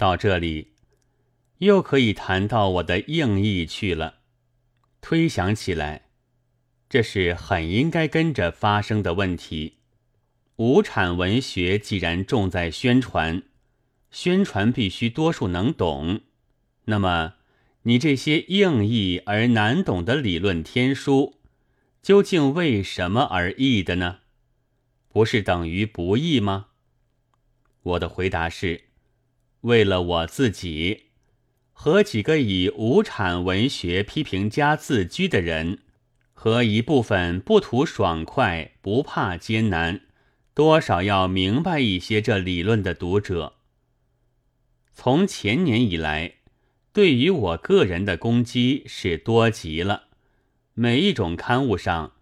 到这里，又可以谈到我的应意去了。推想起来，这是很应该跟着发生的问题。无产文学既然重在宣传，宣传必须多数能懂，那么你这些硬译而难懂的理论天书，究竟为什么而译的呢？不是等于不译吗？我的回答是：为了我自己和几个以无产文学批评家自居的人，和一部分不图爽快、不怕艰难。多少要明白一些这理论的读者，从前年以来，对于我个人的攻击是多极了。每一种刊物上，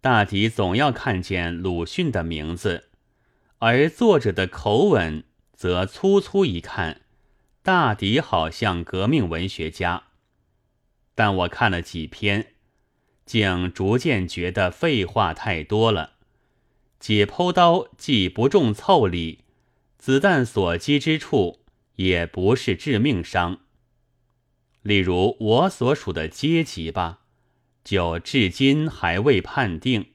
大抵总要看见鲁迅的名字，而作者的口吻则粗粗一看，大抵好像革命文学家。但我看了几篇，竟逐渐觉得废话太多了。解剖刀既不中凑里，子弹所击之处也不是致命伤。例如我所属的阶级吧，就至今还未判定。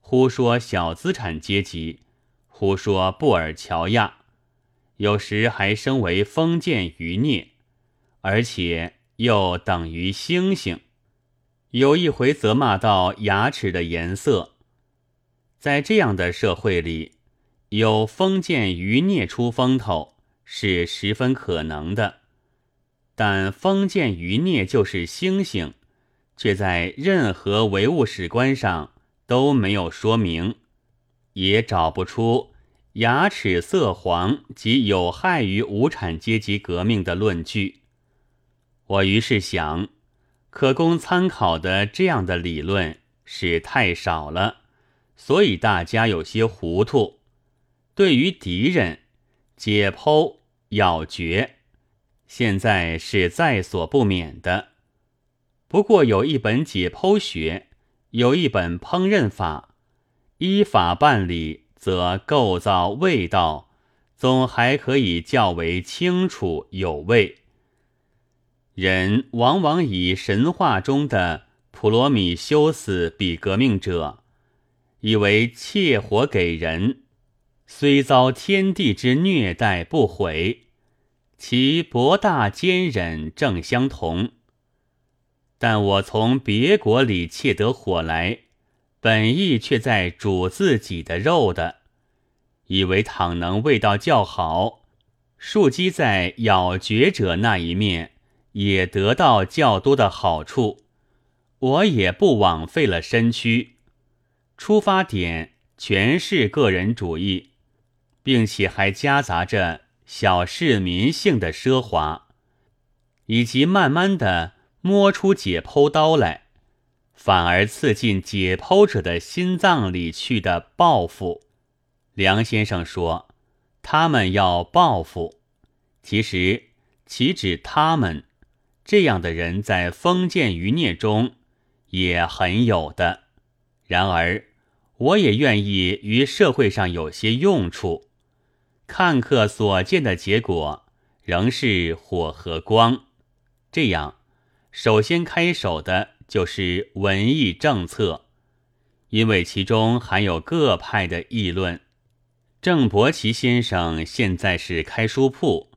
忽说小资产阶级，忽说布尔乔亚，有时还升为封建余孽，而且又等于猩猩。有一回责骂到牙齿的颜色。在这样的社会里，有封建余孽出风头是十分可能的，但封建余孽就是猩猩，却在任何唯物史观上都没有说明，也找不出牙齿色黄及有害于无产阶级革命的论据。我于是想，可供参考的这样的理论是太少了。所以大家有些糊涂，对于敌人解剖咬诀，现在是在所不免的。不过有一本解剖学，有一本烹饪法，依法办理，则构造味道总还可以较为清楚有味。人往往以神话中的普罗米修斯比革命者。以为切火给人，虽遭天地之虐待不悔，其博大坚忍正相同。但我从别国里窃得火来，本意却在煮自己的肉的，以为倘能味道较好，树基在咬嚼者那一面也得到较多的好处，我也不枉费了身躯。出发点全是个人主义，并且还夹杂着小市民性的奢华，以及慢慢的摸出解剖刀来，反而刺进解剖者的心脏里去的报复。梁先生说，他们要报复，其实岂止他们这样的人在封建余孽中也很有的。然而，我也愿意于社会上有些用处。看客所见的结果仍是火和光。这样，首先开手的就是文艺政策，因为其中含有各派的议论。郑伯奇先生现在是开书铺，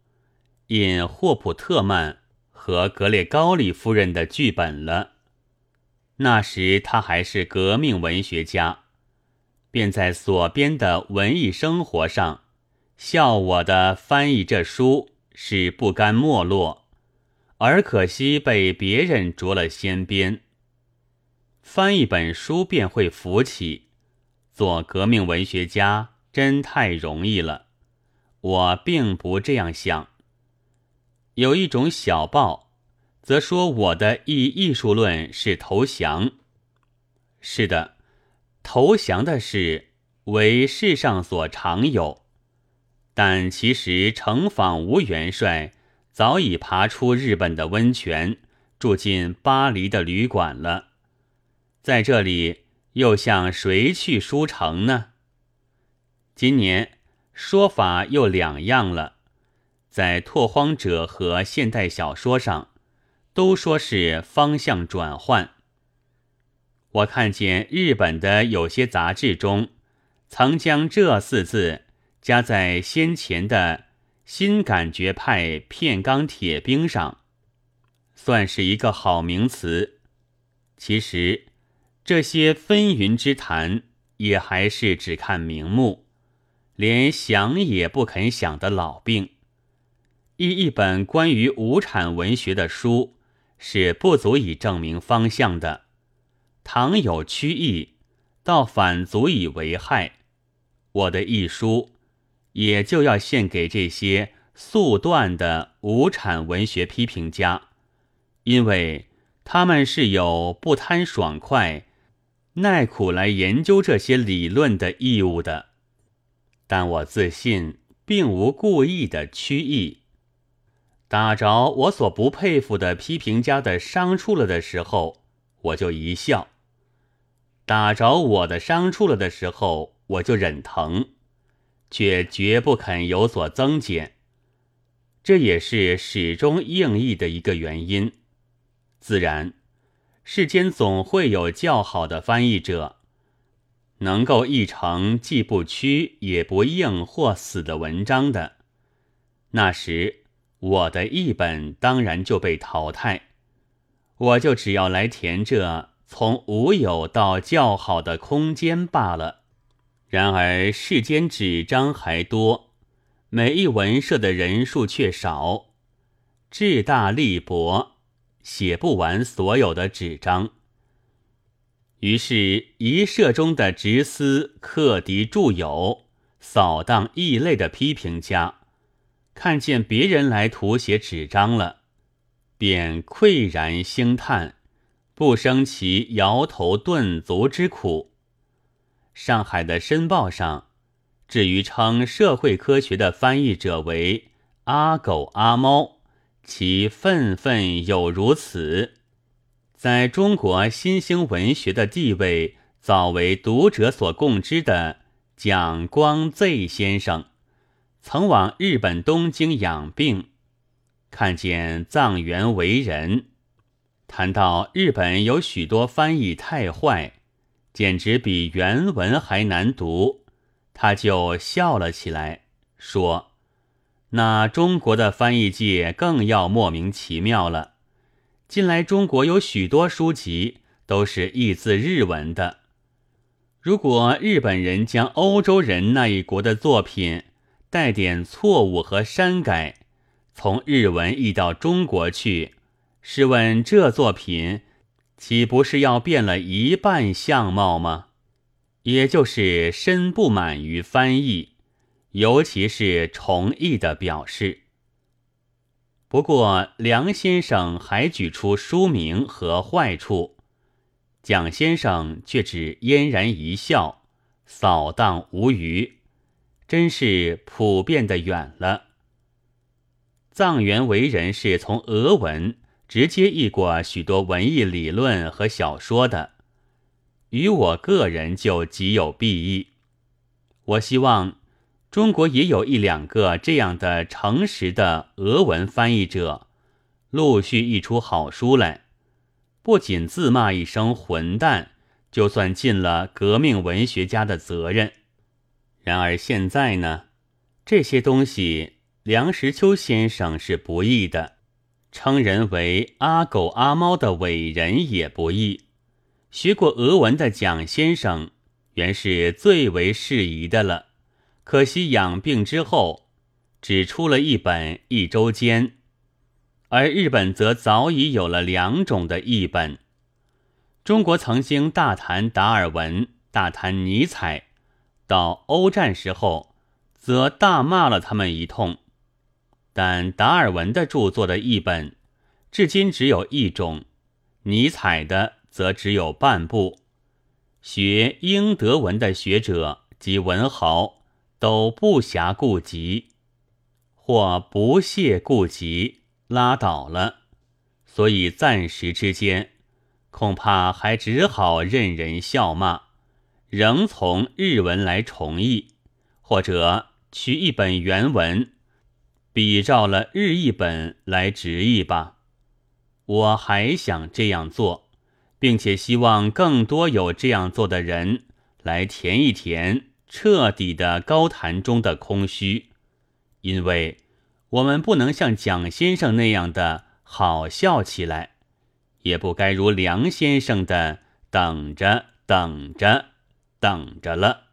印霍普特曼和格列高利夫人的剧本了。那时他还是革命文学家，便在所编的文艺生活上笑我的翻译这书是不甘没落，而可惜被别人着了先编。翻一本书便会浮起，做革命文学家真太容易了。我并不这样想。有一种小报。则说我的艺艺术论是投降。是的，投降的事为世上所常有，但其实程访吴元帅早已爬出日本的温泉，住进巴黎的旅馆了，在这里又向谁去书城呢？今年说法又两样了，在拓荒者和现代小说上，都说是方向转换。我看见日本的有些杂志中，曾将这四字加在先前的新感觉派片钢铁兵上，算是一个好名词。其实这些纷纭之谈，也还是只看名目，连想也不肯想的老病。一一本关于无产文学的书，是不足以证明方向的。倘有曲意，倒反足以为害。我的一书，也就要献给这些速断的无产文学批评家，因为他们是有不贪爽快、耐苦来研究这些理论的义务的。但我自信，并无故意的曲意。打着我所不佩服的批评家的伤处了的时候，我就一笑。打着我的伤处了的时候，我就忍疼，却绝不肯有所增减。这也是始终应义的一个原因。自然，世间总会有较好的翻译者，能够译成既不屈也不硬或死的文章的。那时，我的译本当然就被淘汰，我就只要来填这。从无有到较好的空间罢了。然而世间纸张还多，每一文社的人数却少，志大力薄，写不完所有的纸张。于是，一社中的直思克敌著友、扫荡异类的批评家，看见别人来涂写纸张了，便喟然兴叹。不生其摇头顿足之苦。上海的《申报》上，至于称社会科学的翻译者为“阿狗阿猫”，其愤愤有如此。在中国新兴文学的地位早为读者所共知的蒋光 Z 先生，曾往日本东京养病，看见藏原为人。谈到日本有许多翻译太坏，简直比原文还难读，他就笑了起来，说：“那中国的翻译界更要莫名其妙了。近来中国有许多书籍都是译自日文的，如果日本人将欧洲人那一国的作品带点错误和删改，从日文译到中国去。”试问这作品岂不是要变了一半相貌吗？也就是深不满于翻译，尤其是重译的表示。不过梁先生还举出书名和坏处，蒋先生却只嫣然一笑，扫荡无余，真是普遍的远了。藏原为人是从俄文。直接译过许多文艺理论和小说的，与我个人就极有裨益。我希望中国也有一两个这样的诚实的俄文翻译者，陆续译出好书来，不仅自骂一声混蛋，就算尽了革命文学家的责任。然而现在呢，这些东西梁实秋先生是不易的。称人为阿狗阿猫的伟人也不易，学过俄文的蒋先生原是最为适宜的了。可惜养病之后，只出了一本《一周间》，而日本则早已有了两种的译本。中国曾经大谈达尔文，大谈尼采，到欧战时候，则大骂了他们一通。但达尔文的著作的译本，至今只有一种；尼采的则只有半部。学英德文的学者及文豪都不暇顾及，或不屑顾及，拉倒了。所以暂时之间，恐怕还只好任人笑骂，仍从日文来重译，或者取一本原文。比照了日译本来直译吧。我还想这样做，并且希望更多有这样做的人来填一填彻底的高谈中的空虚，因为我们不能像蒋先生那样的好笑起来，也不该如梁先生的等着等着等着了。